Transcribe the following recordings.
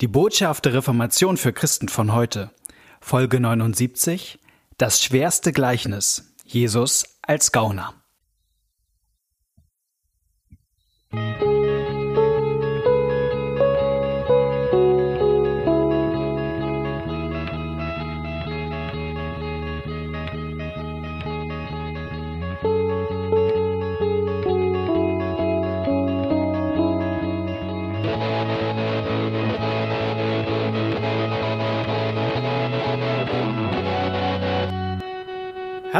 Die Botschaft der Reformation für Christen von heute. Folge 79. Das schwerste Gleichnis. Jesus als Gauner.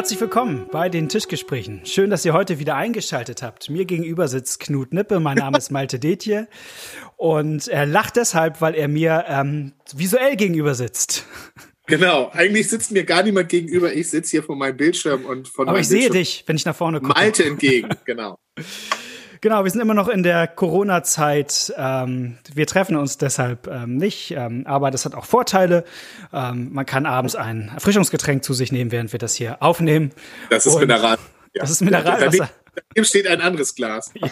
Herzlich willkommen bei den Tischgesprächen. Schön, dass ihr heute wieder eingeschaltet habt. Mir gegenüber sitzt Knut Nippe, mein Name ist Malte Detje und er lacht deshalb, weil er mir ähm, visuell gegenüber sitzt. Genau, eigentlich sitzt mir gar niemand gegenüber. Ich sitze hier vor meinem Bildschirm und von Aber ich sehe Bildschirm dich, wenn ich nach vorne gucke. Malte entgegen, genau. Genau, wir sind immer noch in der Corona-Zeit. Ähm, wir treffen uns deshalb ähm, nicht, ähm, aber das hat auch Vorteile. Ähm, man kann abends ein Erfrischungsgetränk zu sich nehmen, während wir das hier aufnehmen. Das ist Und Mineral. Ja. Das ist Mineralwasser. Daneben steht ein anderes Glas. Ja.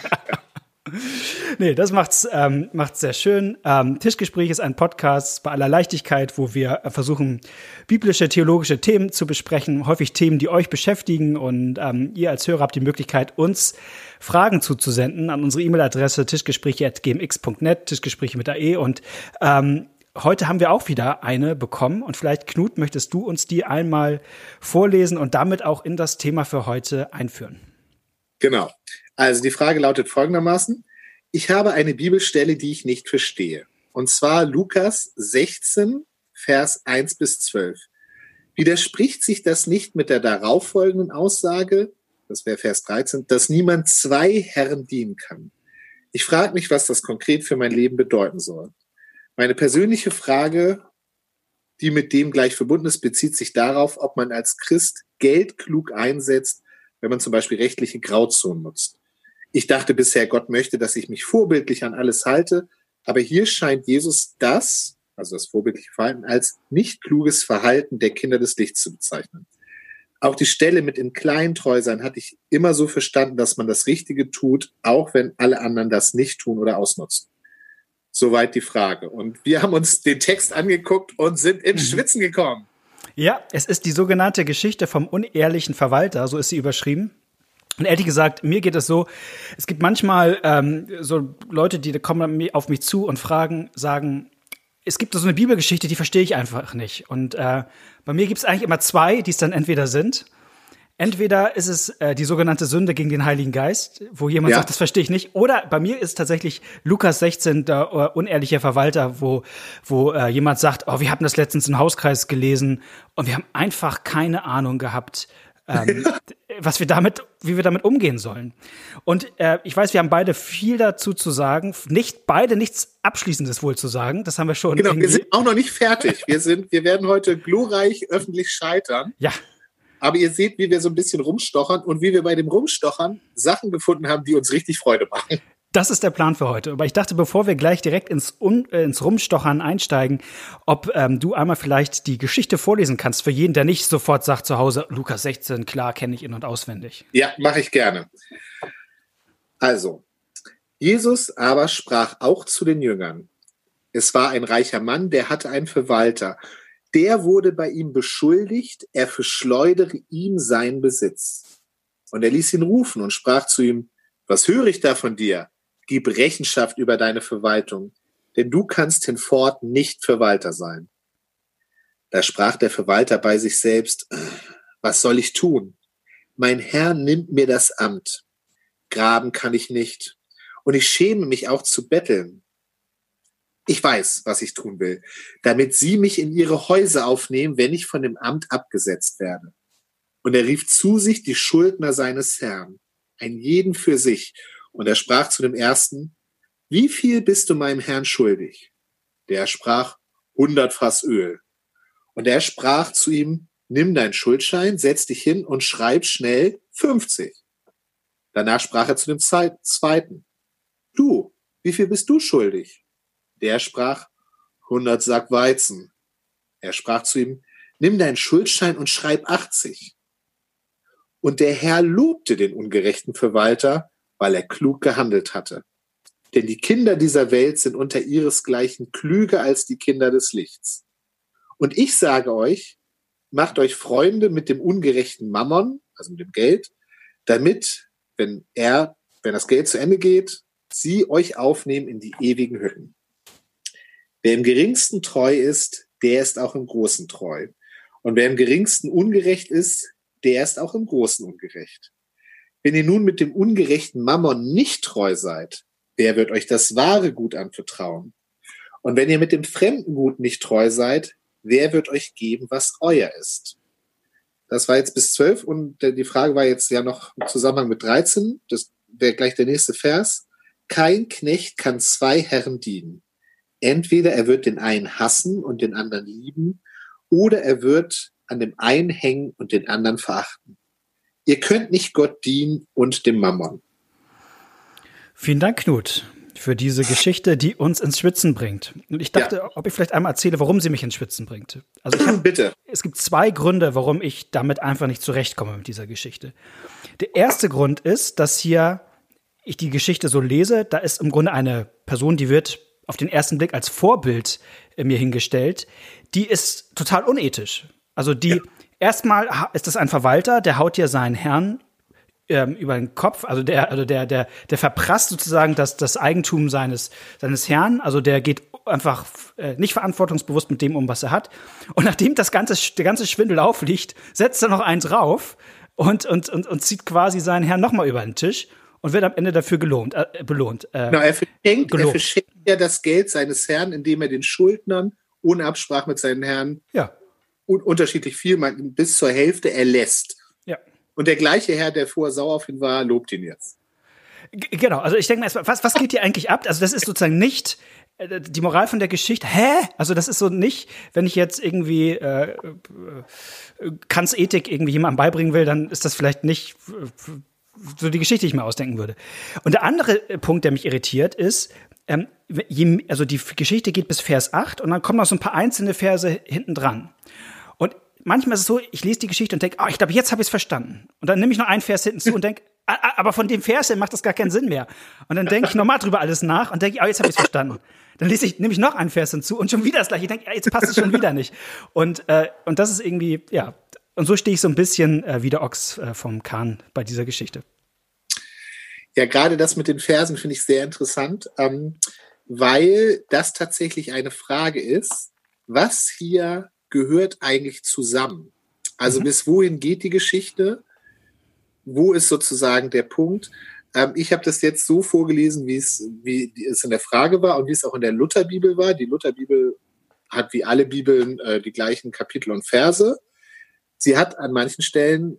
Nee, das macht's, ähm, macht's sehr schön. Ähm, Tischgespräch ist ein Podcast bei aller Leichtigkeit, wo wir versuchen, biblische, theologische Themen zu besprechen. Häufig Themen, die euch beschäftigen. Und ähm, ihr als Hörer habt die Möglichkeit, uns Fragen zuzusenden an unsere E-Mail-Adresse tischgespräche.gmx.net, Tischgespräche mit AE. Und ähm, heute haben wir auch wieder eine bekommen. Und vielleicht, Knut, möchtest du uns die einmal vorlesen und damit auch in das Thema für heute einführen? Genau. Also die Frage lautet folgendermaßen. Ich habe eine Bibelstelle, die ich nicht verstehe. Und zwar Lukas 16, Vers 1 bis 12. Widerspricht sich das nicht mit der darauffolgenden Aussage, das wäre Vers 13, dass niemand zwei Herren dienen kann? Ich frage mich, was das konkret für mein Leben bedeuten soll. Meine persönliche Frage, die mit dem gleich verbunden ist, bezieht sich darauf, ob man als Christ Geld klug einsetzt, wenn man zum Beispiel rechtliche Grauzonen nutzt. Ich dachte bisher, Gott möchte, dass ich mich vorbildlich an alles halte, aber hier scheint Jesus das, also das vorbildliche Verhalten, als nicht kluges Verhalten der Kinder des Lichts zu bezeichnen. Auch die Stelle mit im Kleinen treu sein hatte ich immer so verstanden, dass man das Richtige tut, auch wenn alle anderen das nicht tun oder ausnutzen. Soweit die Frage. Und wir haben uns den Text angeguckt und sind ins Mhm. Schwitzen gekommen. Ja, es ist die sogenannte Geschichte vom unehrlichen Verwalter, so ist sie überschrieben. Und ehrlich gesagt, mir geht es so, es gibt manchmal ähm, so Leute, die kommen auf mich zu und fragen, sagen, es gibt so eine Bibelgeschichte, die verstehe ich einfach nicht. Und äh, bei mir gibt es eigentlich immer zwei, die es dann entweder sind. Entweder ist es äh, die sogenannte Sünde gegen den Heiligen Geist, wo jemand Ja. sagt, das verstehe ich nicht. Oder bei mir ist tatsächlich Lukas 16, der äh, unehrliche Verwalter, wo, wo äh, jemand sagt, oh, wir hatten das letztens im Hauskreis gelesen und wir haben einfach keine Ahnung gehabt, ähm, was wir damit, wie wir damit umgehen sollen. Und äh, ich weiß, wir haben beide viel dazu zu sagen, nicht beide nichts Abschließendes wohl zu sagen. Das haben wir schon. Genau, wir sind auch noch nicht fertig. Wir sind, wir werden heute glorreich öffentlich scheitern. ja, Aber ihr seht, wie wir so ein bisschen rumstochern und wie wir bei dem Rumstochern Sachen gefunden haben, die uns richtig Freude machen. Das ist der Plan für heute. Aber ich dachte, bevor wir gleich direkt ins, Un äh, ins Rumstochern einsteigen, ob ähm, du einmal vielleicht die Geschichte vorlesen kannst für jeden, der nicht sofort sagt zu Hause, Lukas 16, klar, kenne ich in- und auswendig. Ja, mache ich gerne. Also, Jesus aber sprach auch zu den Jüngern. Es war ein reicher Mann, der hatte einen Verwalter. Der wurde bei ihm beschuldigt, er verschleudere ihm seinen Besitz. Und er ließ ihn rufen und sprach zu ihm, was höre ich da von dir? Gib Rechenschaft über deine Verwaltung, denn du kannst hinfort nicht Verwalter sein. Da sprach der Verwalter bei sich selbst, was soll ich tun? Mein Herr nimmt mir das Amt. Graben kann ich nicht. Und ich schäme mich auch zu betteln. Ich weiß, was ich tun will, damit sie mich in ihre Häuser aufnehmen, wenn ich von dem Amt abgesetzt werde. Und er rief zu sich die Schuldner seines Herrn, ein jeden für sich. Und er sprach zu dem ersten, wie viel bist du meinem Herrn schuldig? Der sprach, hundert Fass Öl. Und er sprach zu ihm, nimm deinen Schuldschein, setz dich hin und schreib schnell 50. Danach sprach er zu dem zweiten, du, wie viel bist du schuldig? Der sprach, 100 Sack Weizen. Er sprach zu ihm, nimm deinen Schuldschein und schreib 80. Und der Herr lobte den ungerechten Verwalter, weil er klug gehandelt hatte. Denn die Kinder dieser Welt sind unter ihresgleichen klüger als die Kinder des Lichts. Und ich sage euch, macht euch Freunde mit dem ungerechten Mammon, also mit dem Geld, damit, wenn er, wenn das Geld zu Ende geht, sie euch aufnehmen in die ewigen Hütten. Wer im geringsten treu ist, der ist auch im Großen treu. Und wer im geringsten ungerecht ist, der ist auch im Großen ungerecht. Wenn ihr nun mit dem ungerechten Mammon nicht treu seid, wer wird euch das wahre Gut anvertrauen? Und wenn ihr mit dem fremden Gut nicht treu seid, wer wird euch geben, was euer ist? Das war jetzt bis zwölf und die Frage war jetzt ja noch im Zusammenhang mit 13. Das wäre gleich der nächste Vers. Kein Knecht kann zwei Herren dienen. Entweder er wird den einen hassen und den anderen lieben, oder er wird an dem einen hängen und den anderen verachten. Ihr könnt nicht Gott dienen und dem Mammon. Vielen Dank, Knut, für diese Geschichte, die uns ins Schwitzen bringt. Und ich dachte, ja. ob ich vielleicht einmal erzähle, warum sie mich ins Schwitzen bringt. Also hab, bitte. Es gibt zwei Gründe, warum ich damit einfach nicht zurechtkomme mit dieser Geschichte. Der erste Grund ist, dass hier ich die Geschichte so lese, da ist im Grunde eine Person, die wird auf den ersten Blick als Vorbild äh, mir hingestellt, die ist total unethisch. Also die, ja. erstmal ist das ein Verwalter, der haut ja seinen Herrn ähm, über den Kopf, also der, also der, der, der verprasst sozusagen das, das Eigentum seines, seines Herrn, also der geht einfach äh, nicht verantwortungsbewusst mit dem um, was er hat. Und nachdem das ganze, der ganze Schwindel aufliegt, setzt er noch eins drauf und, und, und, und zieht quasi seinen Herrn nochmal über den Tisch und wird am Ende dafür gelohnt, äh, belohnt. Äh, genau, er verschenkt, er verschenkt ja das Geld seines Herrn, indem er den Schuldnern ohne Absprache mit seinen Herren ja. un unterschiedlich viel, bis zur Hälfte erlässt. Ja. Und der gleiche Herr, der vorher sauer auf ihn war, lobt ihn jetzt. G genau, also ich denke mal, was, was geht hier eigentlich ab? Also das ist sozusagen nicht äh, die Moral von der Geschichte, hä? Also das ist so nicht, wenn ich jetzt irgendwie äh, äh, Kants Ethik irgendwie jemandem beibringen will, dann ist das vielleicht nicht so die Geschichte, die ich mir ausdenken würde. Und der andere äh, Punkt, der mich irritiert, ist, ähm, je, also die Geschichte geht bis Vers 8 und dann kommen noch so ein paar einzelne Verse hinten dran. Und manchmal ist es so, ich lese die Geschichte und denke, oh, ich glaube, jetzt habe ich es verstanden. Und dann nehme ich noch einen Vers hinten zu und denke, aber von dem Vers her macht das gar keinen Sinn mehr. Und dann denke ich nochmal drüber alles nach und denke, oh, jetzt habe ich es verstanden. Dann lese ich, nehme ich noch einen Vers hinzu und schon wieder das gleiche. Ich denke, jetzt passt es schon wieder nicht. Und, äh, und das ist irgendwie, ja, und so stehe ich so ein bisschen äh, wie der Ochs äh, vom Kahn bei dieser Geschichte. Ja, gerade das mit den Versen finde ich sehr interessant, ähm, weil das tatsächlich eine Frage ist, was hier gehört eigentlich zusammen? Also mhm. bis wohin geht die Geschichte? Wo ist sozusagen der Punkt? Ähm, ich habe das jetzt so vorgelesen, wie es, wie es in der Frage war und wie es auch in der Lutherbibel war. Die Lutherbibel hat wie alle Bibeln äh, die gleichen Kapitel und Verse. Sie hat an manchen Stellen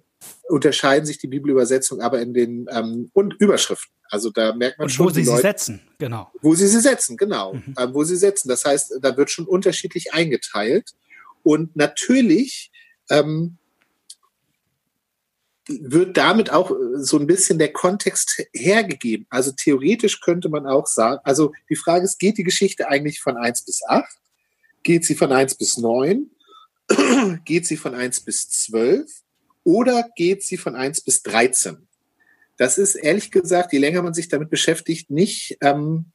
unterscheiden sich die Bibelübersetzungen aber in den ähm, und Überschriften. Also da merkt man und schon. Wo sie Leute, sie setzen, genau. Wo sie sie setzen, genau. Mhm. Ähm, wo sie setzen. Das heißt, da wird schon unterschiedlich eingeteilt. Und natürlich ähm, wird damit auch so ein bisschen der Kontext hergegeben. Also theoretisch könnte man auch sagen, also die Frage ist, geht die Geschichte eigentlich von eins bis acht? Geht sie von eins bis neun? geht sie von eins bis zwölf? oder geht sie von 1 bis 13? Das ist ehrlich gesagt, je länger man sich damit beschäftigt, nicht, ähm,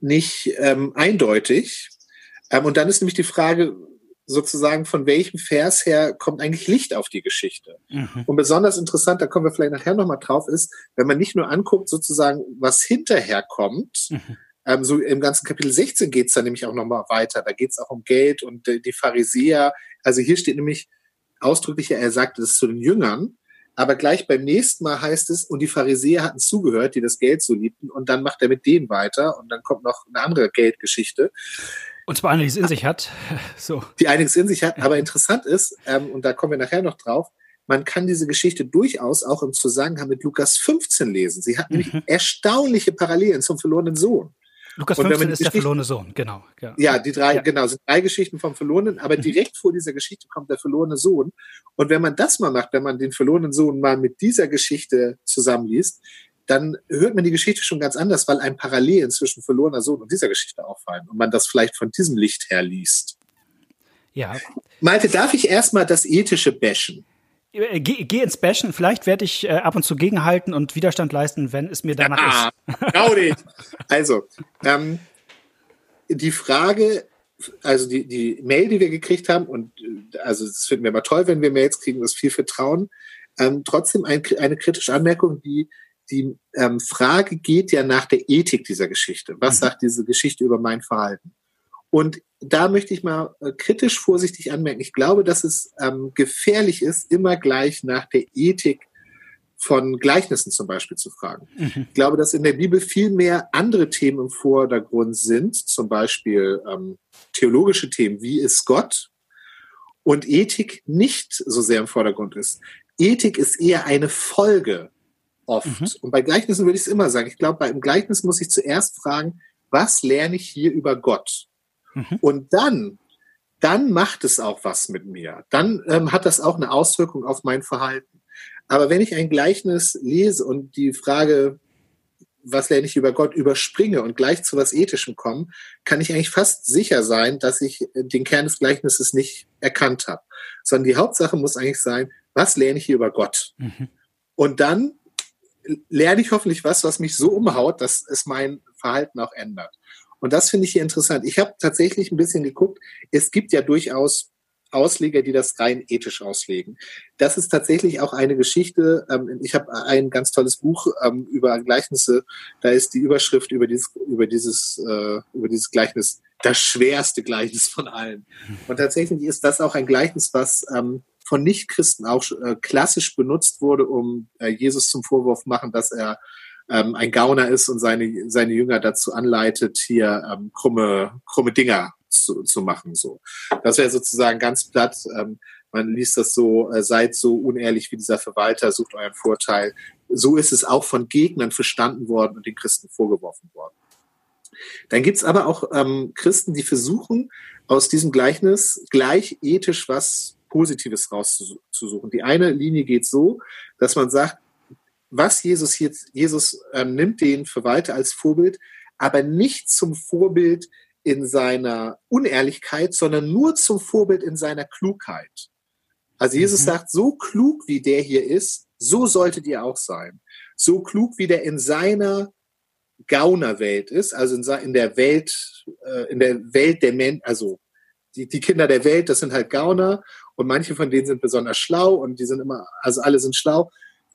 nicht ähm, eindeutig. Ähm, und dann ist nämlich die Frage sozusagen, von welchem Vers her kommt eigentlich Licht auf die Geschichte? Mhm. Und besonders interessant, da kommen wir vielleicht nachher nochmal drauf, ist, wenn man nicht nur anguckt, sozusagen, was hinterher kommt, mhm. Ähm, so im ganzen Kapitel 16 geht es dann nämlich auch nochmal weiter. Da geht es auch um Geld und äh, die Pharisäer. Also hier steht nämlich, ausdrücklicher, er sagte es zu den Jüngern, aber gleich beim nächsten Mal heißt es, und die Pharisäer hatten zugehört, die das Geld so liebten, und dann macht er mit denen weiter, und dann kommt noch eine andere Geldgeschichte. Und zwar einiges in sich hat. So. Die einiges in sich hat, aber interessant ist, ähm, und da kommen wir nachher noch drauf, man kann diese Geschichte durchaus auch im Zusammenhang mit Lukas 15 lesen. Sie hat nämlich mhm. erstaunliche Parallelen zum verlorenen Sohn. Lukas 15 ist der verlorene Sohn, genau. Ja, ja die drei, ja. genau, sind drei Geschichten vom Verlorenen, aber mhm. direkt vor dieser Geschichte kommt der verlorene Sohn. Und wenn man das mal macht, wenn man den verlorenen Sohn mal mit dieser Geschichte zusammenliest, dann hört man die Geschichte schon ganz anders, weil ein Parallelen zwischen verlorener Sohn und dieser Geschichte auffallen und man das vielleicht von diesem Licht her liest. Ja. Malte, darf ich erstmal das ethische bashen? Äh, geh, geh ins Bashen. Vielleicht werde ich äh, ab und zu gegenhalten und Widerstand leisten, wenn es mir danach ja, ist. Genau nicht. Also, ähm, die Frage, also die, die Mail, die wir gekriegt haben, und äh, also das finden wir immer toll, wenn wir Mails kriegen, das viel Vertrauen. Ähm, trotzdem ein, eine kritische Anmerkung, die die ähm, Frage geht ja nach der Ethik dieser Geschichte. Was mhm. sagt diese Geschichte über mein Verhalten? Und da möchte ich mal äh, kritisch vorsichtig anmerken. Ich glaube, dass es ähm, gefährlich ist, immer gleich nach der Ethik von Gleichnissen zum Beispiel zu fragen. Mhm. Ich glaube, dass in der Bibel viel mehr andere Themen im Vordergrund sind, zum Beispiel ähm, theologische Themen, wie ist Gott? Und Ethik nicht so sehr im Vordergrund ist. Ethik ist eher eine Folge oft. Mhm. Und bei Gleichnissen würde ich es immer sagen. Ich glaube, beim Gleichnis muss ich zuerst fragen, was lerne ich hier über Gott? Mhm. Und dann, dann macht es auch was mit mir. Dann ähm, hat das auch eine Auswirkung auf mein Verhalten. Aber wenn ich ein Gleichnis lese und die Frage, was lerne ich über Gott, überspringe und gleich zu was Ethischem komme, kann ich eigentlich fast sicher sein, dass ich den Kern des Gleichnisses nicht erkannt habe. Sondern die Hauptsache muss eigentlich sein, was lerne ich hier über Gott? Mhm. Und dann lerne ich hoffentlich was, was mich so umhaut, dass es mein Verhalten auch ändert. Und das finde ich hier interessant. Ich habe tatsächlich ein bisschen geguckt. Es gibt ja durchaus Ausleger, die das rein ethisch auslegen. Das ist tatsächlich auch eine Geschichte. Ähm, ich habe ein ganz tolles Buch ähm, über Gleichnisse. Da ist die Überschrift über dieses, über dieses, äh, über dieses Gleichnis das schwerste Gleichnis von allen. Und tatsächlich ist das auch ein Gleichnis, was ähm, von Nichtchristen auch äh, klassisch benutzt wurde, um äh, Jesus zum Vorwurf machen, dass er ähm, ein Gauner ist und seine, seine Jünger dazu anleitet, hier ähm, krumme, krumme Dinger zu, zu machen. So. Das wäre sozusagen ganz platt. Ähm, man liest das so, äh, seid so unehrlich wie dieser Verwalter, sucht euren Vorteil. So ist es auch von Gegnern verstanden worden und den Christen vorgeworfen worden. Dann gibt's aber auch ähm, Christen, die versuchen, aus diesem Gleichnis gleich ethisch was Positives rauszusuchen. Die eine Linie geht so, dass man sagt, was Jesus jetzt, Jesus ähm, nimmt den Verwalter als Vorbild, aber nicht zum Vorbild in seiner Unehrlichkeit, sondern nur zum Vorbild in seiner Klugheit. Also Jesus mhm. sagt, so klug wie der hier ist, so solltet ihr auch sein. So klug wie der in seiner Gaunerwelt ist, also in, in der Welt, äh, in der Welt der Menschen, also die, die Kinder der Welt, das sind halt Gauner und manche von denen sind besonders schlau und die sind immer, also alle sind schlau.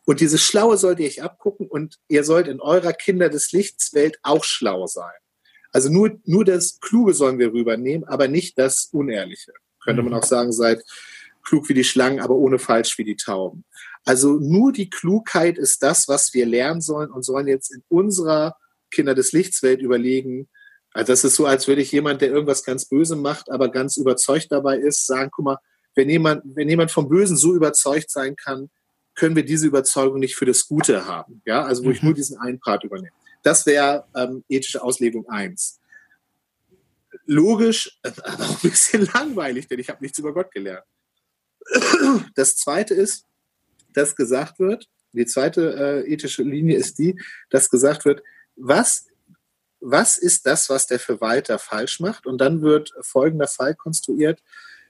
Und dieses Schlaue sollt ihr euch abgucken und ihr sollt in eurer Kinder des Lichts Welt auch schlau sein. Also nur, nur das Kluge sollen wir rübernehmen, aber nicht das Unehrliche. Könnte man mhm. auch sagen, seid klug wie die Schlangen, aber ohne falsch wie die Tauben. Also nur die Klugheit ist das, was wir lernen sollen und sollen jetzt in unserer Kinder des Lichts Welt überlegen. Also das ist so, als würde ich jemand, der irgendwas ganz Böse macht, aber ganz überzeugt dabei ist, sagen, guck mal, wenn jemand, wenn jemand vom Bösen so überzeugt sein kann, können wir diese Überzeugung nicht für das Gute haben. Ja, also wo mhm. ich nur diesen einen Part übernehme. Das wäre ähm, ethische Auslegung eins. Logisch, aber auch ein bisschen langweilig, denn ich habe nichts über Gott gelernt. Das zweite ist, dass gesagt wird, die zweite äh, ethische Linie ist die, dass gesagt wird, was, was ist das, was der Verwalter falsch macht? Und dann wird folgender Fall konstruiert.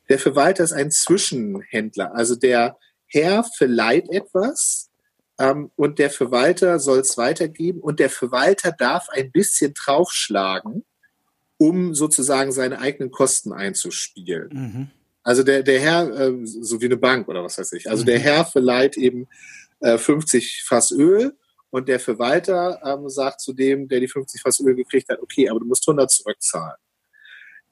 Der Verwalter ist ein Zwischenhändler. Also der Herr verleiht etwas ähm, und der Verwalter soll es weitergeben und der Verwalter darf ein bisschen draufschlagen, um sozusagen seine eigenen Kosten einzuspielen. Mhm. Also der, der Herr, äh, so wie eine Bank oder was weiß ich, also mhm. der Herr verleiht eben äh, 50 Fass Öl und der Verwalter ähm, sagt zu dem, der die 50 Fass Öl gekriegt hat, okay, aber du musst 100 zurückzahlen.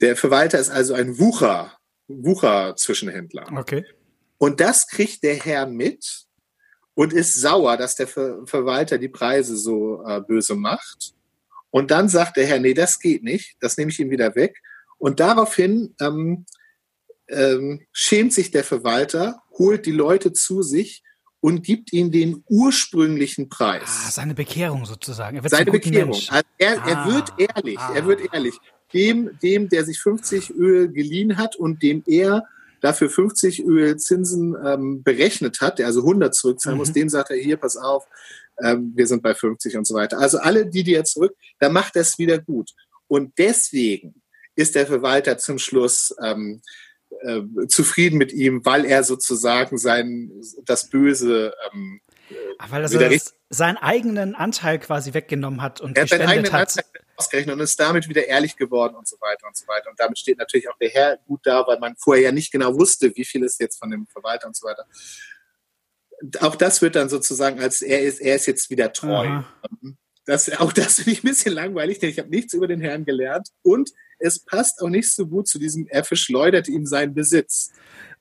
Der Verwalter ist also ein Wucher, Wucher-Zwischenhändler. Okay. Und das kriegt der Herr mit und ist sauer, dass der Ver Verwalter die Preise so äh, böse macht. Und dann sagt der Herr, nee, das geht nicht, das nehme ich ihm wieder weg. Und daraufhin ähm, ähm, schämt sich der Verwalter, holt die Leute zu sich und gibt ihnen den ursprünglichen Preis. Ah, seine Bekehrung sozusagen. seine Bekehrung. Also er, ah, er wird ehrlich, ah. er wird ehrlich dem, dem, der sich 50 Öl geliehen hat und dem er dafür 50 Öl Zinsen ähm, berechnet hat, der also 100 zurückzahlen mhm. muss, dem sagt er, hier, pass auf, ähm, wir sind bei 50 und so weiter. Also alle, die, die er zurück, da macht er es wieder gut. Und deswegen ist der Verwalter zum Schluss ähm, äh, zufrieden mit ihm, weil er sozusagen sein das Böse ähm, weil er seinen eigenen Anteil quasi weggenommen hat und er eigenen hat. Anteil ausgerechnet und ist damit wieder ehrlich geworden und so weiter und so weiter. Und damit steht natürlich auch der Herr gut da, weil man vorher ja nicht genau wusste, wie viel ist jetzt von dem Verwalter und so weiter. Auch das wird dann sozusagen als er ist, er ist jetzt wieder treu. Aha. Das, auch das finde ich ein bisschen langweilig, denn ich habe nichts über den Herrn gelernt und es passt auch nicht so gut zu diesem, er verschleudert ihm seinen Besitz.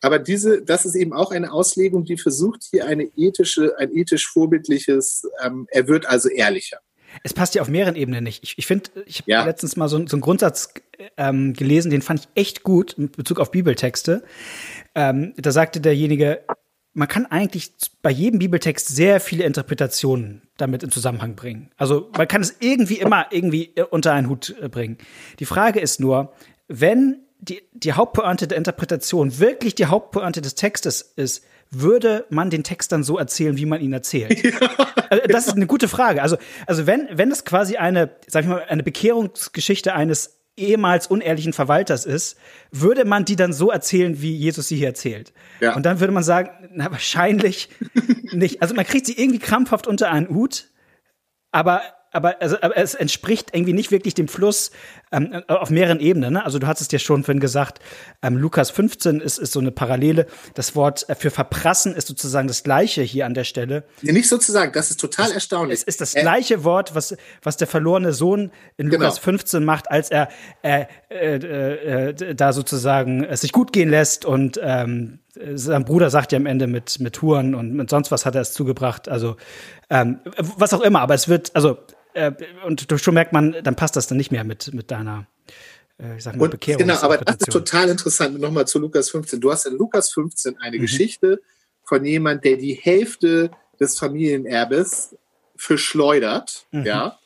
Aber diese, das ist eben auch eine Auslegung, die versucht hier eine ethische, ein ethisch vorbildliches, ähm, er wird also ehrlicher. Es passt ja auf mehreren Ebenen nicht. Ich, ich finde, ich habe ja. letztens mal so, so einen Grundsatz ähm, gelesen, den fand ich echt gut in Bezug auf Bibeltexte. Ähm, da sagte derjenige, man kann eigentlich bei jedem Bibeltext sehr viele Interpretationen damit in Zusammenhang bringen. Also man kann es irgendwie immer irgendwie äh, unter einen Hut äh, bringen. Die Frage ist nur, wenn die, die Hauptpointe der Interpretation wirklich die Hauptpointe des Textes ist, würde man den Text dann so erzählen, wie man ihn erzählt? Ja, also, das ist eine gute Frage. Also, also wenn, wenn es quasi eine, sag ich mal, eine Bekehrungsgeschichte eines ehemals unehrlichen Verwalters ist, würde man die dann so erzählen, wie Jesus sie hier erzählt. Ja. Und dann würde man sagen, na, wahrscheinlich nicht. Also man kriegt sie irgendwie krampfhaft unter einen Hut, aber aber, also, aber es entspricht irgendwie nicht wirklich dem Fluss ähm, auf mehreren Ebenen. Ne? Also du hattest ja schon vorhin gesagt, ähm, Lukas 15 ist, ist so eine Parallele. Das Wort äh, für verprassen ist sozusagen das gleiche hier an der Stelle. Ja, nicht sozusagen, das ist total es, erstaunlich. Es ist das gleiche äh, Wort, was, was der verlorene Sohn in genau. Lukas 15 macht, als er äh, äh, äh, da sozusagen es sich gut gehen lässt und ähm, sein Bruder sagt ja am Ende mit, mit Huren und mit sonst was hat er es zugebracht. Also ähm, was auch immer, aber es wird, also äh, und schon merkt man, dann passt das dann nicht mehr mit, mit deiner äh, ich sag mal, Bekehrung. Genau, aber das ist total interessant. Nochmal zu Lukas 15. Du hast in Lukas 15 eine mhm. Geschichte von jemand, der die Hälfte des Familienerbes verschleudert, mhm. ja,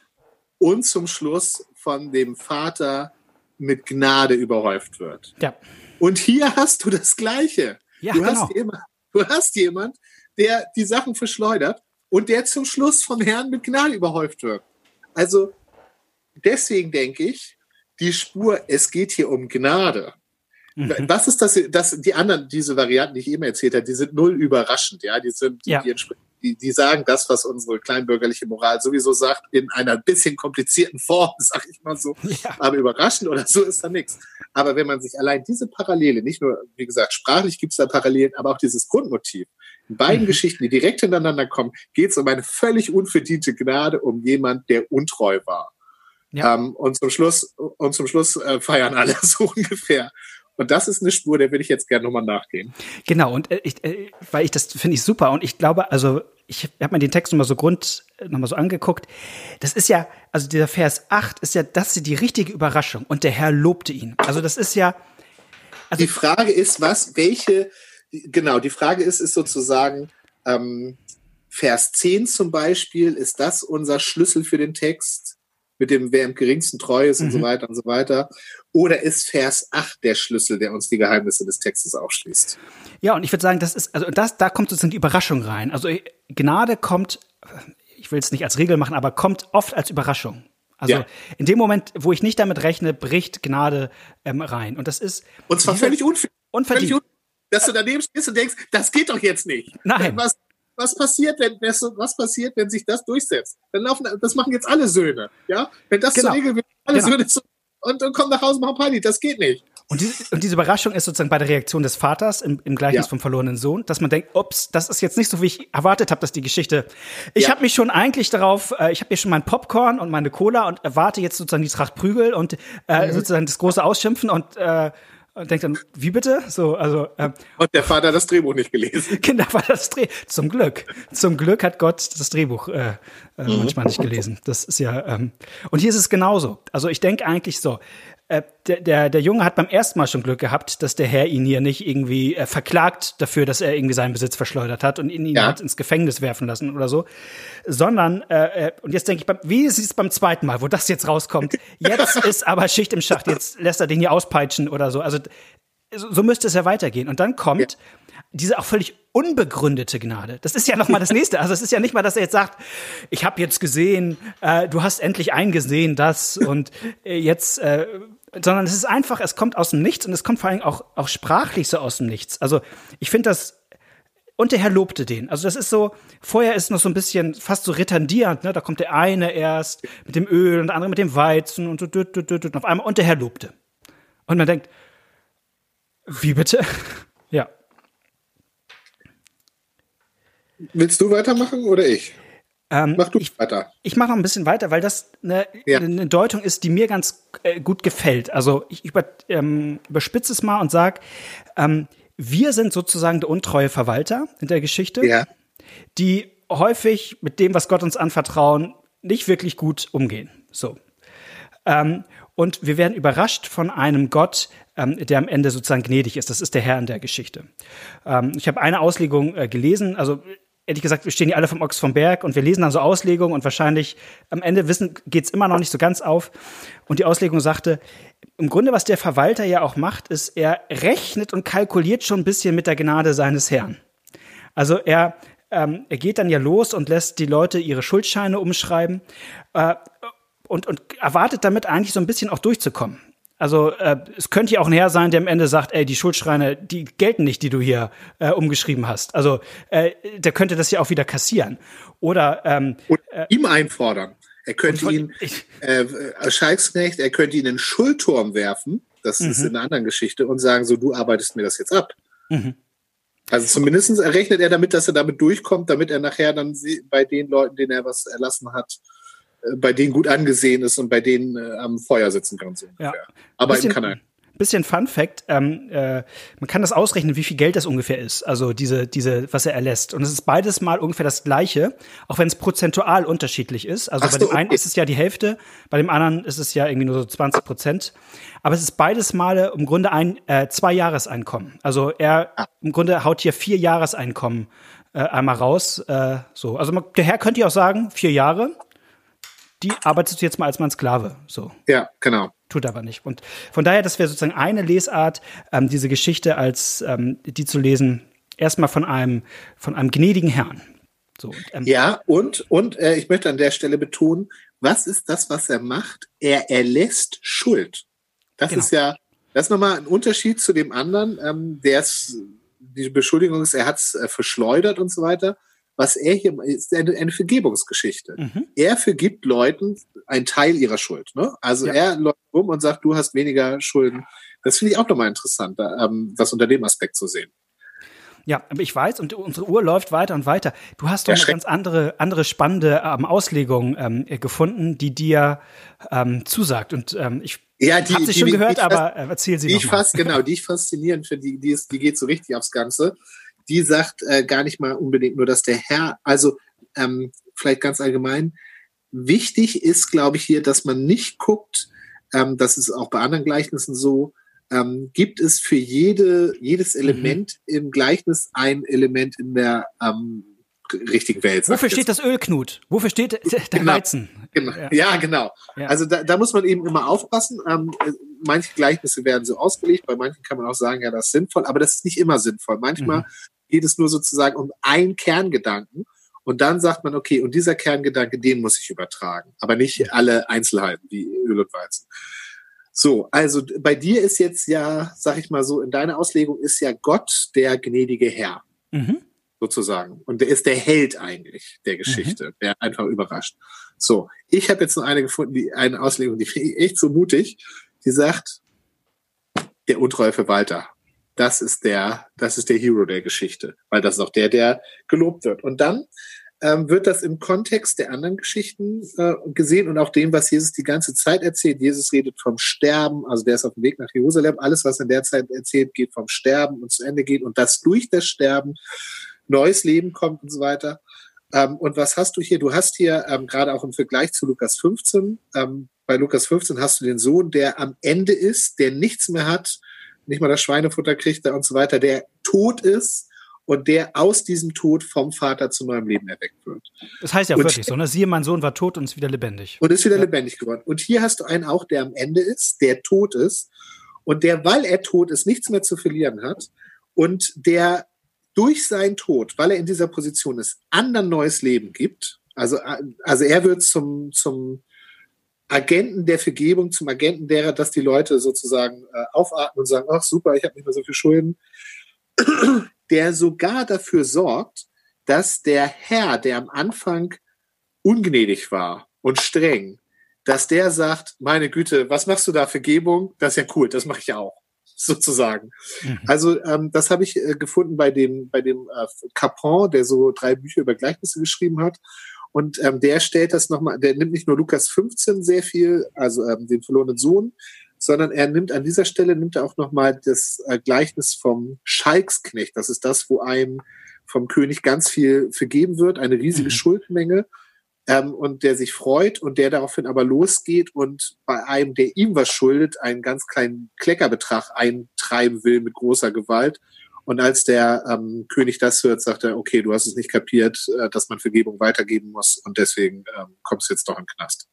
und zum Schluss von dem Vater mit Gnade überhäuft wird. Ja. Und hier hast du das Gleiche. Ja, du, genau. hast jemand, du hast jemand, der die Sachen verschleudert und der zum Schluss vom Herrn mit Gnade überhäuft wird. Also deswegen denke ich, die Spur, es geht hier um Gnade. Mhm. Was ist das, das? Die anderen, diese Varianten, die ich eben erzählt habe, die sind null überraschend, ja. Die sind, ja. Die, die, die, sagen das, was unsere kleinbürgerliche Moral sowieso sagt, in einer bisschen komplizierten Form, sag ich mal so. Ja. Aber überraschend oder so ist da nichts. Aber wenn man sich allein diese Parallele, nicht nur, wie gesagt, sprachlich gibt es da Parallelen, aber auch dieses Grundmotiv, in beiden mhm. Geschichten, die direkt hintereinander kommen, geht es um eine völlig unverdiente Gnade, um jemand, der untreu war. Ja. Ähm, und zum Schluss, und zum Schluss äh, feiern alle so ungefähr. Und das ist eine Spur, der würde ich jetzt gerne nochmal nachgehen. Genau, und äh, ich, äh, weil ich das finde ich super und ich glaube, also ich habe mir den Text nochmal so Grund nochmal so angeguckt. Das ist ja, also dieser Vers 8 ist ja, das ist die richtige Überraschung und der Herr lobte ihn. Also das ist ja. Also die Frage ist, was, welche, genau, die Frage ist, ist sozusagen, ähm, Vers 10 zum Beispiel, ist das unser Schlüssel für den Text? Mit dem, wer im geringsten treu ist mhm. und so mhm. weiter und so weiter? Oder ist Vers 8 der Schlüssel, der uns die Geheimnisse des Textes aufschließt? Ja, und ich würde sagen, das ist, also das, da kommt sozusagen die Überraschung rein. Also Gnade kommt, ich will es nicht als Regel machen, aber kommt oft als Überraschung. Also ja. in dem Moment, wo ich nicht damit rechne, bricht Gnade ähm, rein. Und das ist. Und zwar völlig unverdient. Unverdient. Dass du daneben stehst und denkst, das geht doch jetzt nicht. Nein. Was, was passiert, wenn, was passiert, wenn sich das durchsetzt? Dann laufen, das machen jetzt alle Söhne, ja? Wenn das genau. zur Regel wird, alle genau. Söhne zu, und, und kommen nach Hause und machen Party, das geht nicht. Und diese, und diese Überraschung ist sozusagen bei der Reaktion des Vaters im, im Gleichnis ja. vom verlorenen Sohn, dass man denkt, ups, das ist jetzt nicht so, wie ich erwartet habe, dass die Geschichte. Ich ja. habe mich schon eigentlich darauf, äh, ich habe hier schon mein Popcorn und meine Cola und erwarte jetzt sozusagen die Tracht Prügel und äh, mhm. sozusagen das große Ausschimpfen und äh, und denkt dann, wie bitte? So, also. Ähm, und der Vater hat das Drehbuch nicht gelesen. Kinder war das Dreh. Zum Glück. Zum Glück hat Gott das Drehbuch äh, äh, mhm. manchmal nicht gelesen. Das ist ja. Ähm, und hier ist es genauso. Also ich denke eigentlich so. Äh, der, der, der Junge hat beim ersten Mal schon Glück gehabt, dass der Herr ihn hier nicht irgendwie äh, verklagt dafür, dass er irgendwie seinen Besitz verschleudert hat und ihn, ihn ja. hat ins Gefängnis werfen lassen oder so, sondern äh, äh und jetzt denke ich, wie ist es beim zweiten Mal, wo das jetzt rauskommt? Jetzt ist aber Schicht im Schacht, jetzt lässt er den hier auspeitschen oder so. Also so, so müsste es ja weitergehen. Und dann kommt ja. diese auch völlig unbegründete Gnade. Das ist ja noch mal das nächste. Also es ist ja nicht mal, dass er jetzt sagt, ich habe jetzt gesehen, äh, du hast endlich eingesehen das und äh, jetzt äh, sondern es ist einfach, es kommt aus dem Nichts und es kommt vor allem auch, auch sprachlich so aus dem Nichts. Also ich finde das und der Herr lobte den. Also das ist so, vorher ist noch so ein bisschen fast so retardierend, ne? Da kommt der eine erst mit dem Öl und der andere mit dem Weizen und so düt, düt, düt, und auf einmal und der Herr lobte. Und man denkt, wie bitte? ja. Willst du weitermachen oder ich? Ähm, Mach du ich, weiter. Ich mache noch ein bisschen weiter, weil das eine, Ja. eine Deutung ist, die mir ganz äh, gut gefällt. Also ich über, ähm, überspitze es mal und sag, ähm, wir sind sozusagen der untreue Verwalter in der Geschichte, Ja. die häufig mit dem, was Gott uns anvertrauen, nicht wirklich gut umgehen. So. Ähm, und wir werden überrascht von einem Gott, ähm, der am Ende sozusagen gnädig ist. Das ist der Herr in der Geschichte. Ähm, ich habe eine Auslegung äh, gelesen, also ehrlich gesagt, wir stehen hier alle vom Ochs vom Berg und wir lesen dann so Auslegungen und wahrscheinlich am Ende wissen, geht's immer noch nicht so ganz auf. Und die Auslegung sagte, im Grunde, was der Verwalter ja auch macht, ist, er rechnet und kalkuliert schon ein bisschen mit der Gnade seines Herrn. Also er, ähm, er geht dann ja los und lässt die Leute ihre Schuldscheine umschreiben äh, und, und erwartet damit eigentlich so ein bisschen auch durchzukommen. Also äh, es könnte ja auch ein Herr sein, der am Ende sagt, ey, die Schuldschreine, die gelten nicht, die du hier äh, umgeschrieben hast. Also äh, der könnte das ja auch wieder kassieren. Oder ähm, Und ihm einfordern. Er könnte von- ihn, ich- äh, als Scheiksknecht, er könnte ihn in den Schuldturm werfen. Das ist in einer anderen Geschichte und sagen so, du arbeitest mir das jetzt ab. Mhm. Also zumindest rechnet er damit, dass er damit durchkommt, damit er nachher dann bei den Leuten, denen er was erlassen hat, äh, bei denen gut angesehen ist und bei denen äh, am Feuer sitzen kann. So Ja. Aber bisschen, kann er. Bisschen Fun Fact, ähm, äh, man kann das ausrechnen, wie viel Geld das ungefähr ist, also diese, diese, was er erlässt. Und es ist beides mal ungefähr das gleiche, auch wenn es prozentual unterschiedlich ist. Also Ach bei so, dem einen okay. ist es ja die Hälfte, bei dem anderen ist es ja irgendwie nur so 20 Prozent. Aber es ist beides Male im Grunde ein äh, zwei Jahreseinkommen. Also er Ah. im Grunde haut hier vier Jahreseinkommen äh, einmal raus. Äh, so, also man, der Herr könnte ja auch sagen, vier Jahre, die arbeitest du jetzt mal als mein Sklave. So Ja, genau. tut aber nicht. Und von daher, das wäre sozusagen eine Lesart, ähm, diese Geschichte als ähm, die zu lesen, erstmal von einem von einem gnädigen Herrn. So, und, ähm, Ja, und, und äh, ich möchte an der Stelle betonen, was ist das, was er macht? Er erlässt Schuld. Das Genau. ist ja, das ist nochmal ein Unterschied zu dem anderen, ähm, der ist, die Beschuldigung ist, er hat es äh, verschleudert und so weiter. Was er hier ist eine, eine Vergebungsgeschichte. Mhm. Er vergibt Leuten einen Teil ihrer Schuld. Ne? Also Ja. er läuft rum und sagt, du hast weniger Schulden. Das finde ich auch nochmal interessant, ähm, das unter dem Aspekt zu sehen. Ja, aber ich weiß, und unsere Uhr läuft weiter und weiter. Du hast doch eine ganz andere, andere spannende ähm, Auslegung ähm, gefunden, die dir ähm, zusagt. Und ähm, ich Ja, die, habe sie die- schon die- gehört, aber äh, erzähl sie die noch ich fast genau, die ich faszinierend finde, die, die, ist, die geht so richtig aufs Ganze. Die sagt äh, gar nicht mal unbedingt nur, dass der Herr, also ähm, vielleicht ganz allgemein, wichtig ist, glaube ich, hier, dass man nicht guckt, ähm, das ist auch bei anderen Gleichnissen so, ähm, gibt es für jede, jedes Mhm. Element im Gleichnis ein Element in der ähm, richtigen Welt. Wofür steht das Öl, Knut? Wofür steht der Genau. Weizen? Genau. Ja. Ja, genau. Ja. Also da, da muss man eben immer aufpassen. Ähm, äh, manche Gleichnisse werden so ausgelegt, bei manchen kann man auch sagen, ja, das ist sinnvoll, aber das ist nicht immer sinnvoll. Manchmal Mhm. Geht es nur sozusagen um einen Kerngedanken und dann sagt man, okay, und dieser Kerngedanke, den muss ich übertragen, aber nicht alle Einzelheiten wie Öl und Weizen. So, also bei dir ist jetzt ja, sag ich mal so, in deiner Auslegung ist ja Gott der gnädige Herr Mhm. sozusagen. Und der ist der Held eigentlich der Geschichte, der einfach überrascht. So, ich habe jetzt noch eine gefunden, die eine Auslegung, die finde ich echt so mutig. Die sagt, der untreue Verwalter. Das ist der, das ist der Hero der Geschichte, weil das ist auch der, der gelobt wird. Und dann ähm, wird das im Kontext der anderen Geschichten äh, gesehen und auch dem, was Jesus die ganze Zeit erzählt. Jesus redet vom Sterben, also der ist auf dem Weg nach Jerusalem. Alles, was in der Zeit erzählt, geht vom Sterben und zu Ende geht und das durch das Sterben neues Leben kommt und so weiter. Ähm, und was hast du hier? Du hast hier ähm, gerade auch im Vergleich zu Lukas 15, ähm, bei Lukas 15 hast du den Sohn, der am Ende ist, der nichts mehr hat, nicht mal das Schweinefutter kriegt er und so weiter, der tot ist und der aus diesem Tod vom Vater zu neuem Leben erweckt wird. Das heißt ja Und- wirklich so, ne? Siehe, mein Sohn war tot und ist wieder lebendig. Und ist wieder Ja. lebendig geworden. Und hier hast du einen auch, der am Ende ist, der tot ist und der, weil er tot ist, nichts mehr zu verlieren hat und der durch seinen Tod, weil er in dieser Position ist, anderen neues Leben gibt. Also, also er wird zum, zum, Agenten der Vergebung zum Agenten derer, dass die Leute sozusagen äh, aufatmen und sagen, ach super, ich habe nicht mehr so viel Schulden, der sogar dafür sorgt, dass der Herr, der am Anfang ungnädig war und streng, dass der sagt, meine Güte, was machst du da Vergebung? Das ist ja cool, das mache ich auch sozusagen. Mhm. Also ähm, das habe ich äh, gefunden bei dem bei dem äh, Capron, der so drei Bücher über Gleichnisse geschrieben hat. Und ähm, der stellt das nochmal, der nimmt nicht nur Lukas 15 sehr viel, also ähm, den verlorenen Sohn, sondern er nimmt an dieser Stelle nimmt er auch nochmal das äh, Gleichnis vom Schalksknecht. Das ist das, wo einem vom König ganz viel vergeben wird, eine riesige mhm. Schuldmenge ähm, und der sich freut und der daraufhin aber losgeht und bei einem, der ihm was schuldet, einen ganz kleinen Kleckerbetrag eintreiben will mit großer Gewalt. Und als der ähm, König das hört, sagt er, okay, du hast es nicht kapiert, äh, dass man Vergebung weitergeben muss und deswegen ähm, kommst du jetzt doch in den Knast.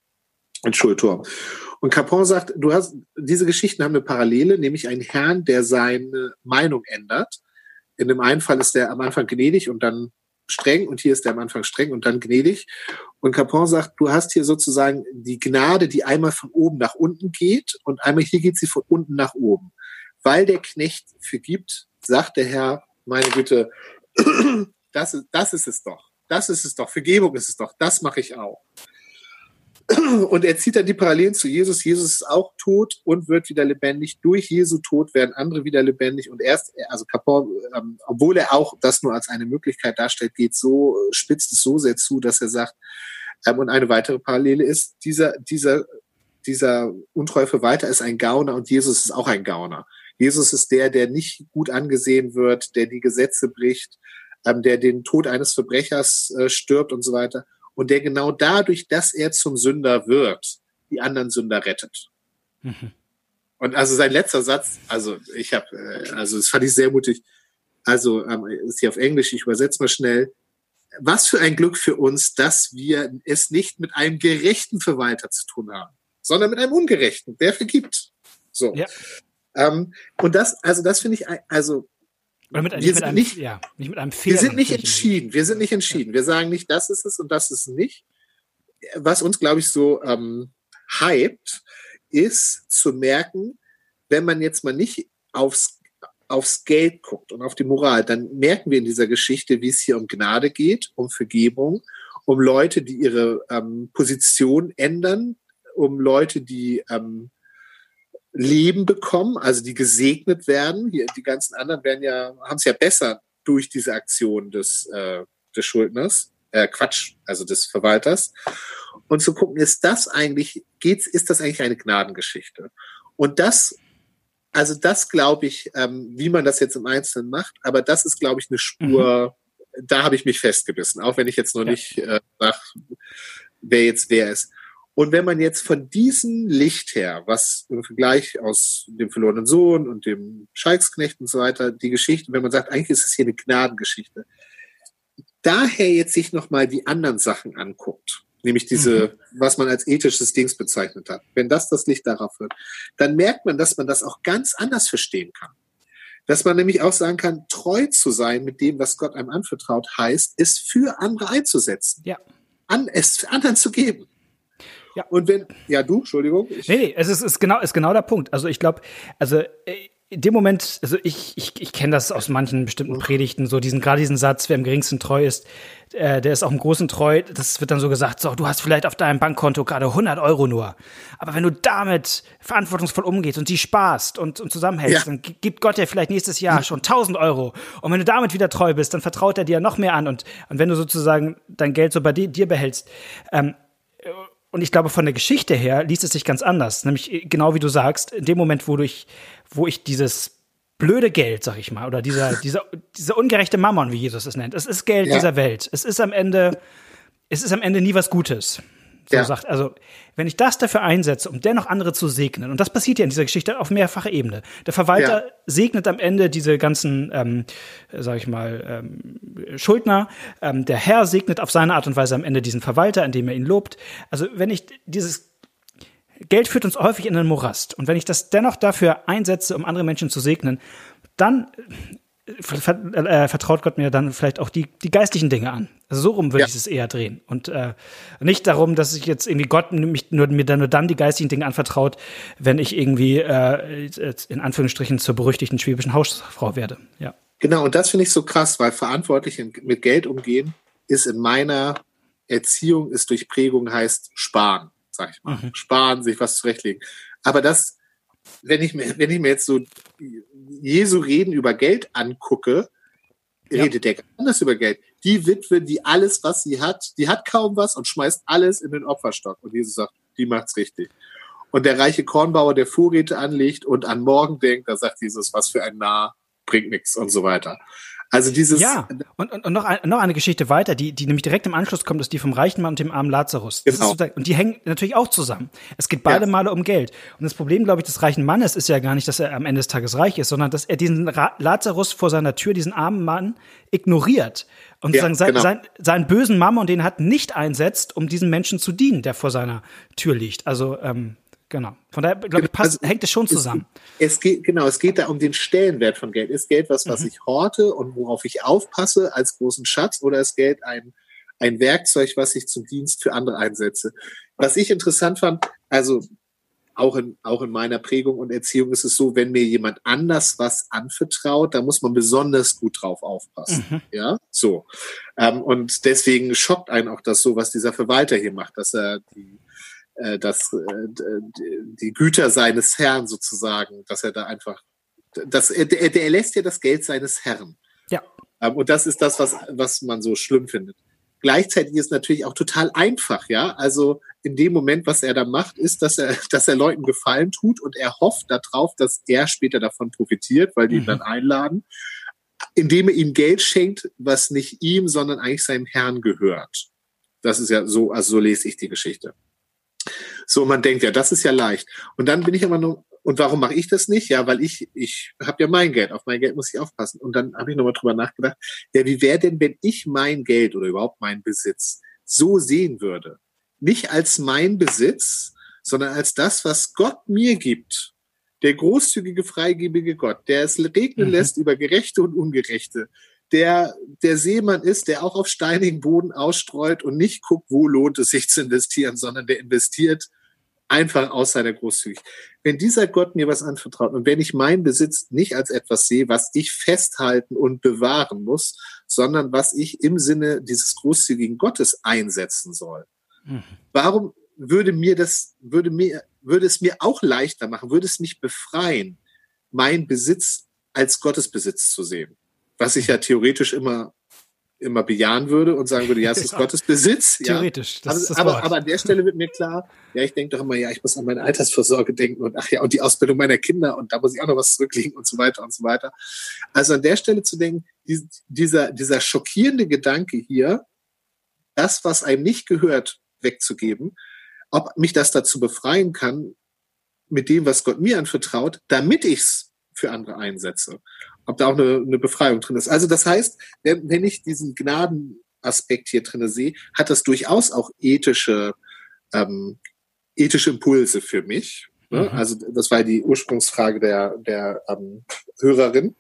In Schuldturm. Und Capon sagt, du hast, diese Geschichten haben eine Parallele, nämlich einen Herrn, der seine Meinung ändert. In dem einen Fall ist der am Anfang gnädig und dann streng und hier ist der am Anfang streng und dann gnädig. Und Capon sagt, du hast hier sozusagen die Gnade, die einmal von oben nach unten geht und einmal hier geht sie von unten nach oben. Weil der Knecht vergibt, sagt der Herr, meine Güte, das ist, das ist es doch. Das ist es doch. Vergebung ist es doch. Das mache ich auch. Und er zieht dann die Parallelen zu Jesus. Jesus ist auch tot und wird wieder lebendig. Durch Jesu Tod werden andere wieder lebendig. Und erst, also Capon, ähm, obwohl er auch das nur als eine Möglichkeit darstellt, geht so, spitzt es so sehr zu, dass er sagt, ähm, und eine weitere Parallele ist, dieser, dieser, dieser untreue Verwalter ist ein Gauner und Jesus ist auch ein Gauner. Jesus ist der, der nicht gut angesehen wird, der die Gesetze bricht, ähm, der den Tod eines Verbrechers äh, stirbt und so weiter und der genau dadurch, dass er zum Sünder wird, die anderen Sünder rettet. Mhm. Und also sein letzter Satz, also ich habe, äh, also das fand ich sehr mutig. Also ähm, ist hier auf Englisch, ich übersetze mal schnell. Was für ein Glück für uns, dass wir es nicht mit einem gerechten Verwalter zu tun haben, sondern mit einem ungerechten, der vergibt. So. Ja. Ähm, und das, also das finde ich, also oder mit, wir nicht, mit einem, nicht, ja, nicht mit einem. Wir sind nicht entschieden. Wir sind nicht entschieden. Wir sagen nicht, das ist es und das ist es nicht. Was uns, glaube ich, so ähm, hypt, ist zu merken, wenn man jetzt mal nicht aufs, aufs Geld guckt und auf die Moral, dann merken wir in dieser Geschichte, wie es hier um Gnade geht, um Vergebung, um Leute, die ihre ähm, Position ändern, um Leute, die ähm, Leben bekommen, also die gesegnet werden. Hier, die ganzen anderen werden ja, haben es ja besser durch diese Aktion des, äh, des Schuldners, äh, Quatsch, also des Verwalters. Und zu gucken, ist das eigentlich, geht's, ist das eigentlich eine Gnadengeschichte? Und das, also das glaube ich, ähm, wie man das jetzt im Einzelnen macht, aber das ist, glaube ich, eine Spur, mhm. da habe ich mich festgebissen, auch wenn ich jetzt noch ja. nicht äh, sage, wer jetzt wer ist. Und wenn man jetzt von diesem Licht her, was im Vergleich aus dem verlorenen Sohn und dem Schalksknecht und so weiter, die Geschichte, wenn man sagt, eigentlich ist es hier eine Gnadengeschichte, daher jetzt sich nochmal die anderen Sachen anguckt, nämlich diese, mhm. was man als ethisches Dings bezeichnet hat, wenn das das Licht darauf wird, dann merkt man, dass man das auch ganz anders verstehen kann. Dass man nämlich auch sagen kann, treu zu sein mit dem, was Gott einem anvertraut, heißt, es für andere einzusetzen. Ja. An, es anderen zu geben. Ja. Und wenn, ja, du, Entschuldigung. Ich nee, nee, es ist, ist, genau, ist genau der Punkt. Also ich glaube, also äh, in dem Moment, also ich, ich, ich kenne das aus manchen bestimmten Predigten, so diesen, gerade diesen Satz, wer im geringsten treu ist, äh, der ist auch im Großen treu. Das wird dann so gesagt, so, du hast vielleicht auf deinem Bankkonto gerade 100 Euro nur. Aber wenn du damit verantwortungsvoll umgehst und die sparst und, und zusammenhältst, ja. dann gibt Gott dir vielleicht nächstes Jahr schon 1000 Euro. Und wenn du damit wieder treu bist, dann vertraut er dir noch mehr an. Und, und wenn du sozusagen dein Geld so bei dir, dir behältst, ähm, und ich glaube, von der Geschichte her liest es sich ganz anders. Nämlich äh, genau wie du sagst, in dem Moment, wo ich, wo ich dieses blöde Geld, sag ich mal, oder dieser, dieser, dieser ungerechte Mammon, wie Jesus es nennt, es ist Geld ja. dieser Welt. Es ist am Ende, es ist am Ende nie was Gutes. So ja. sagt, also, wenn ich das dafür einsetze, um dennoch andere zu segnen, und das passiert ja in dieser Geschichte auf mehrfacher Ebene. Der Verwalter ja. segnet am Ende diese ganzen, ähm, sag ich mal, ähm, Schuldner. Ähm, der Herr segnet auf seine Art und Weise am Ende diesen Verwalter, indem er ihn lobt. Also, wenn ich dieses Geld führt uns häufig in den Morast. Und wenn ich das dennoch dafür einsetze, um andere Menschen zu segnen, dann vertraut Gott mir dann vielleicht auch die, die geistlichen Dinge an. Also so rum würde ja. ich es eher drehen. Und äh, nicht darum, dass ich jetzt irgendwie Gott mich nur, mir dann nur dann die geistigen Dinge anvertraut, wenn ich irgendwie äh, in Anführungsstrichen zur berüchtigten schwäbischen Hausfrau werde. Ja. Genau, und das finde ich so krass, weil verantwortlich mit Geld umgehen ist in meiner Erziehung, ist durch Prägung heißt sparen, sag ich mal. Mhm. Sparen, sich was zurechtlegen. Aber das, wenn ich mir, wenn ich mir jetzt so Jesu Reden über Geld angucke, ja. redet der anders über Geld. Die Witwe, die alles, was sie hat, die hat kaum was und schmeißt alles in den Opferstock. Und Jesus sagt, die macht's richtig. Und der reiche Kornbauer, der Vorräte anlegt und an morgen denkt, da sagt Jesus, was für ein Narr, bringt nichts und so weiter. Also dieses. Ja, und, und, und noch, ein, noch eine Geschichte weiter, die, die nämlich direkt im Anschluss kommt, ist die vom reichen Mann und dem armen Lazarus. Genau. und die hängen natürlich auch zusammen. Es geht beide ja. Male um Geld. Und das Problem, glaube ich, des reichen Mannes ist ja gar nicht, dass er am Ende des Tages reich ist, sondern dass er diesen Ra Lazarus vor seiner Tür, diesen armen Mann, ignoriert. Und ja, sagen, sein, genau. sein, seinen bösen Mammon, den hat nicht einsetzt, um diesem Menschen zu dienen, der vor seiner Tür liegt. Also, ähm, Genau. Von daher, glaube ich, passt, also, hängt es schon zusammen. Es, es, geht, genau, es geht da um den Stellenwert von Geld. Ist Geld was, was mhm. ich horte und worauf ich aufpasse als großen Schatz oder ist Geld ein, ein Werkzeug, was ich zum Dienst für andere einsetze? Was ich interessant fand, also auch in, auch in meiner Prägung und Erziehung ist es so, wenn mir jemand anders was anvertraut, da muss man besonders gut drauf aufpassen. Mhm. Ja, so. Ähm, und deswegen schockt einen auch das so, was dieser Verwalter hier macht, dass er die äh, das, äh, die Güter seines Herrn sozusagen, dass er da einfach, dass er, der, der lässt ja das Geld seines Herrn. Ja. Ähm, und das ist das, was, was man so schlimm findet. Gleichzeitig ist natürlich auch total einfach, ja. Also in dem Moment, was er da macht, ist, dass er, dass er Leuten Gefallen tut und er hofft darauf, dass er später davon profitiert, weil die mhm. ihn dann einladen, indem er ihm Geld schenkt, was nicht ihm, sondern eigentlich seinem Herrn gehört. Das ist ja so, also so lese ich die Geschichte. So, man denkt ja, das ist ja leicht. Und dann bin ich immer nur, und warum mache ich das nicht? Ja, weil ich, ich habe ja mein Geld, auf mein Geld muss ich aufpassen. Und dann habe ich nochmal drüber nachgedacht, ja, wie wäre denn, wenn ich mein Geld oder überhaupt meinen Besitz so sehen würde? Nicht als mein Besitz, sondern als das, was Gott mir gibt. Der großzügige, freigebige Gott, der es regnen mhm. lässt über Gerechte und Ungerechte, der der Seemann ist, der auch auf steinigen Boden ausstreut und nicht guckt, wo lohnt es sich zu investieren, sondern der investiert einfach aus seiner Großzügigkeit. Wenn dieser Gott mir was anvertraut und wenn ich meinen Besitz nicht als etwas sehe, was ich festhalten und bewahren muss, sondern was ich im Sinne dieses großzügigen Gottes einsetzen soll, mhm. warum würde mir das, würde mir, würde es mir auch leichter machen, würde es mich befreien, meinen Besitz als Gottesbesitz zu sehen? Was ich ja theoretisch immer immer bejahen würde und sagen würde, ja, es ist Gottes Besitz. Theoretisch. Ja. Das aber, aber, aber, an der Stelle wird mir klar, ja, ich denke doch immer, ja, ich muss an meine Altersvorsorge denken und ach ja, und die Ausbildung meiner Kinder und da muss ich auch noch was zurücklegen und so weiter und so weiter. Also an der Stelle zu denken, die, dieser, dieser schockierende Gedanke hier, das, was einem nicht gehört, wegzugeben, ob mich das dazu befreien kann, mit dem, was Gott mir anvertraut, damit ich's für andere einsetze ob da auch eine, eine Befreiung drin ist. Also das heißt, wenn, wenn ich diesen Gnadenaspekt hier drin sehe, hat das durchaus auch ethische, ähm, ethische Impulse für mich. Ne? Mhm. Also das war die Ursprungsfrage der, der ähm, Hörerin.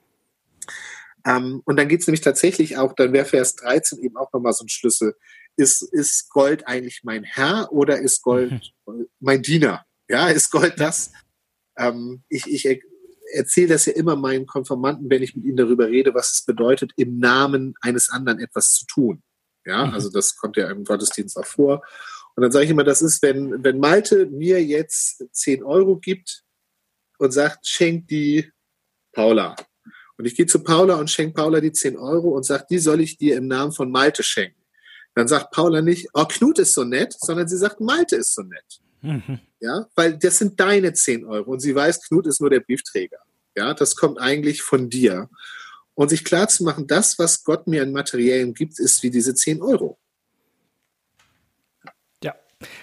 Ähm, und dann geht es nämlich tatsächlich auch, dann wäre Vers 13 eben auch nochmal so ein Schlüssel. Ist, ist Gold eigentlich mein Herr oder ist Gold mhm. mein Diener? Ja, ist Gold das? Ähm, ich, ich erzähle das ja immer meinen Konformanten, wenn ich mit ihnen darüber rede, was es bedeutet, im Namen eines anderen etwas zu tun. Ja, mhm. also das kommt ja im Gottesdienst auch vor. Und dann sage ich immer, das ist, wenn, wenn Malte mir jetzt 10 Euro gibt und sagt, schenk die Paula. Und ich gehe zu Paula und schenke Paula die 10 Euro und sage, die soll ich dir im Namen von Malte schenken. Dann sagt Paula nicht, oh, Knut ist so nett, sondern sie sagt, Malte ist so nett. Mhm. Ja, weil das sind deine 10 Euro und sie weiß, Knut ist nur der Briefträger. Ja, das kommt eigentlich von dir. Und sich klar zu machen, das, was Gott mir an Materiellen gibt, ist wie diese 10 Euro. Ja.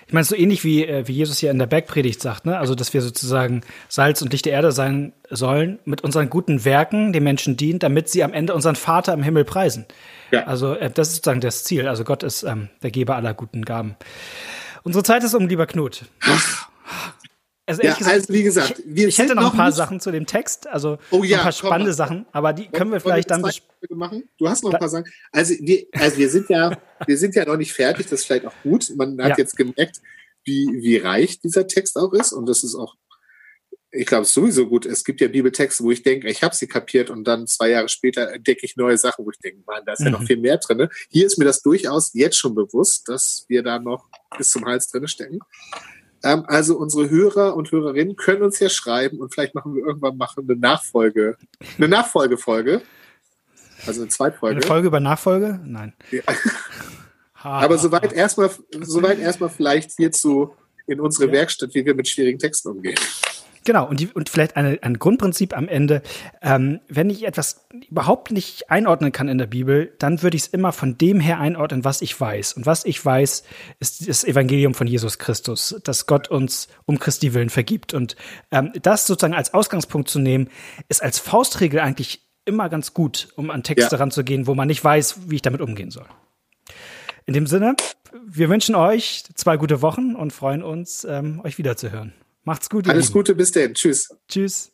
Ich meine, so ähnlich wie, äh, wie Jesus hier in der Bergpredigt sagt, ne? Also, dass wir sozusagen Salz und Licht der Erde sein sollen, mit unseren guten Werken den Menschen dienen, damit sie am Ende unseren Vater im Himmel preisen. Ja. Also, äh, das ist sozusagen das Ziel. Also, Gott ist ähm, der Geber aller guten Gaben. Unsere Zeit ist um, lieber Knut. Ach. also, ja, gesagt, also wie gesagt, wir ich, hätte noch ein paar nicht... Sachen zu dem Text, also oh, ja, ein paar spannende komm, Sachen, aber die können wir vielleicht dann machen. Du hast noch ein paar Sachen. Also wir, also wir sind ja, wir sind ja noch nicht fertig. Das ist vielleicht auch gut. Man hat ja. jetzt gemerkt, wie wie reich dieser Text auch ist und das ist auch ich glaube, es sowieso gut. Es gibt ja Bibeltexte, wo ich denke, ich habe sie kapiert und dann zwei Jahre später entdecke ich neue Sachen, wo ich denke, man, da ist ja noch mhm. viel mehr drin. Hier ist mir das durchaus jetzt schon bewusst, dass wir da noch bis zum Hals drin stecken. Ähm, also unsere Hörer und Hörerinnen können uns ja schreiben und vielleicht machen wir irgendwann machen eine Nachfolge, eine Nachfolgefolge. Also eine Zweitfolge. Eine Folge über Nachfolge? Nein. Ja. Aber soweit erstmal, soweit erstmal vielleicht hierzu in unsere ja. Werkstatt, wie wir mit schwierigen Texten umgehen. Genau, und, die, und vielleicht eine, ein Grundprinzip am Ende. Ähm, wenn ich etwas überhaupt nicht einordnen kann in der Bibel, dann würde ich es immer von dem her einordnen, was ich weiß. Und was ich weiß, ist das Evangelium von Jesus Christus, dass Gott uns um Christi willen vergibt. Und ähm, das sozusagen als Ausgangspunkt zu nehmen, ist als Faustregel eigentlich immer ganz gut, um an Texte ja. ranzugehen, wo man nicht weiß, wie ich damit umgehen soll. In dem Sinne, wir wünschen euch zwei gute Wochen und freuen uns, ähm, euch wiederzuhören. Macht's gut. Alles Gute, bis denn. Tschüss. Tschüss.